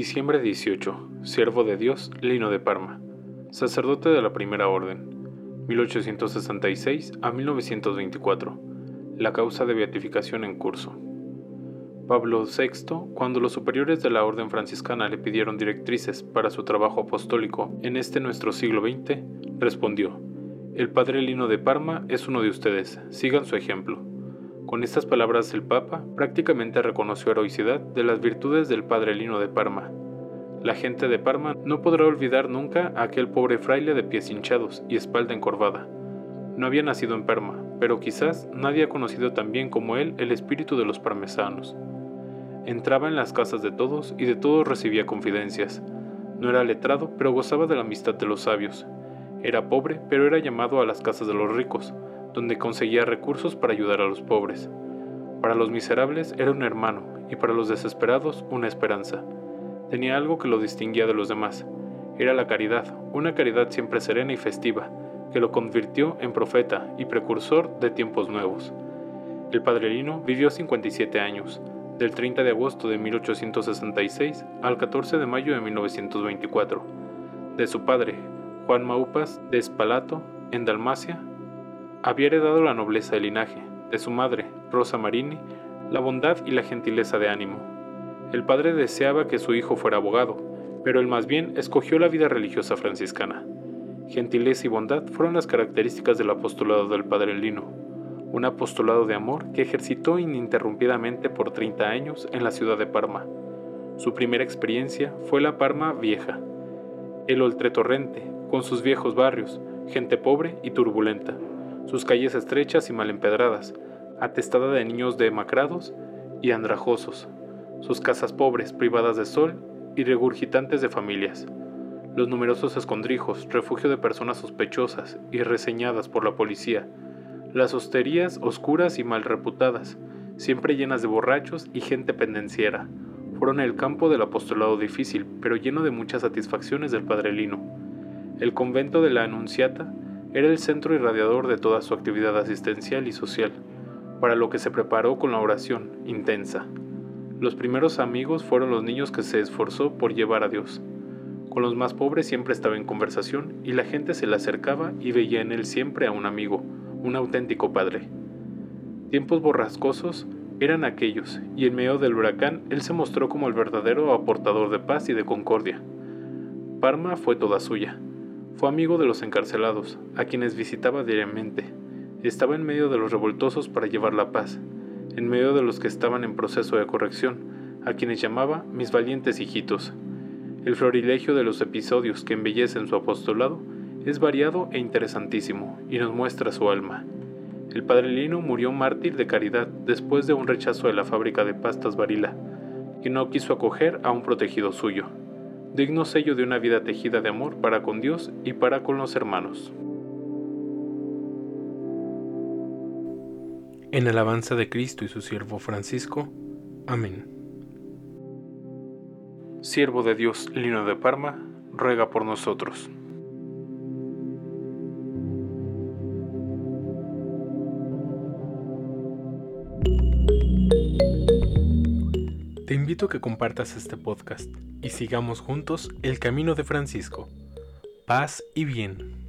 Diciembre 18. Siervo de Dios, Lino de Parma. Sacerdote de la Primera Orden. 1866 a 1924. La causa de beatificación en curso. Pablo VI, cuando los superiores de la Orden franciscana le pidieron directrices para su trabajo apostólico en este nuestro siglo XX, respondió, El Padre Lino de Parma es uno de ustedes, sigan su ejemplo. Con estas palabras el Papa prácticamente reconoció heroicidad de las virtudes del padre Lino de Parma. La gente de Parma no podrá olvidar nunca a aquel pobre fraile de pies hinchados y espalda encorvada. No había nacido en Parma, pero quizás nadie ha conocido tan bien como él el espíritu de los parmesanos. Entraba en las casas de todos y de todos recibía confidencias. No era letrado, pero gozaba de la amistad de los sabios. Era pobre, pero era llamado a las casas de los ricos, donde conseguía recursos para ayudar a los pobres. Para los miserables era un hermano y para los desesperados una esperanza. Tenía algo que lo distinguía de los demás. Era la caridad, una caridad siempre serena y festiva, que lo convirtió en profeta y precursor de tiempos nuevos. El padre Lino vivió 57 años, del 30 de agosto de 1866 al 14 de mayo de 1924. De su padre, Juan Maupas de Espalato, en Dalmacia, había heredado la nobleza de linaje, de su madre, Rosa Marini, la bondad y la gentileza de ánimo. El padre deseaba que su hijo fuera abogado, pero él más bien escogió la vida religiosa franciscana. Gentileza y bondad fueron las características del apostolado del padre Lino, un apostolado de amor que ejercitó ininterrumpidamente por 30 años en la ciudad de Parma. Su primera experiencia fue la Parma vieja, el Oltretorrente, con sus viejos barrios, gente pobre y turbulenta sus calles estrechas y mal empedradas, atestada de niños demacrados y andrajosos, sus casas pobres, privadas de sol y regurgitantes de familias, los numerosos escondrijos, refugio de personas sospechosas y reseñadas por la policía, las hosterías oscuras y mal reputadas, siempre llenas de borrachos y gente pendenciera, fueron el campo del apostolado difícil, pero lleno de muchas satisfacciones del padre Lino. El convento de la Anunciata era el centro irradiador de toda su actividad asistencial y social, para lo que se preparó con la oración intensa. Los primeros amigos fueron los niños que se esforzó por llevar a Dios. Con los más pobres siempre estaba en conversación y la gente se le acercaba y veía en él siempre a un amigo, un auténtico padre. Tiempos borrascosos eran aquellos, y en medio del huracán él se mostró como el verdadero aportador de paz y de concordia. Parma fue toda suya, fue amigo de los encarcelados, a quienes visitaba diariamente. Estaba en medio de los revoltosos para llevar la paz, en medio de los que estaban en proceso de corrección, a quienes llamaba mis valientes hijitos. El florilegio de los episodios que embellecen su apostolado es variado e interesantísimo y nos muestra su alma. El padre Lino murió mártir de caridad después de un rechazo de la fábrica de pastas Varila, que no quiso acoger a un protegido suyo digno sello de una vida tejida de amor para con Dios y para con los hermanos. En alabanza de Cristo y su siervo Francisco. Amén. Siervo de Dios Lino de Parma, ruega por nosotros. Te invito a que compartas este podcast y sigamos juntos el camino de Francisco. Paz y bien.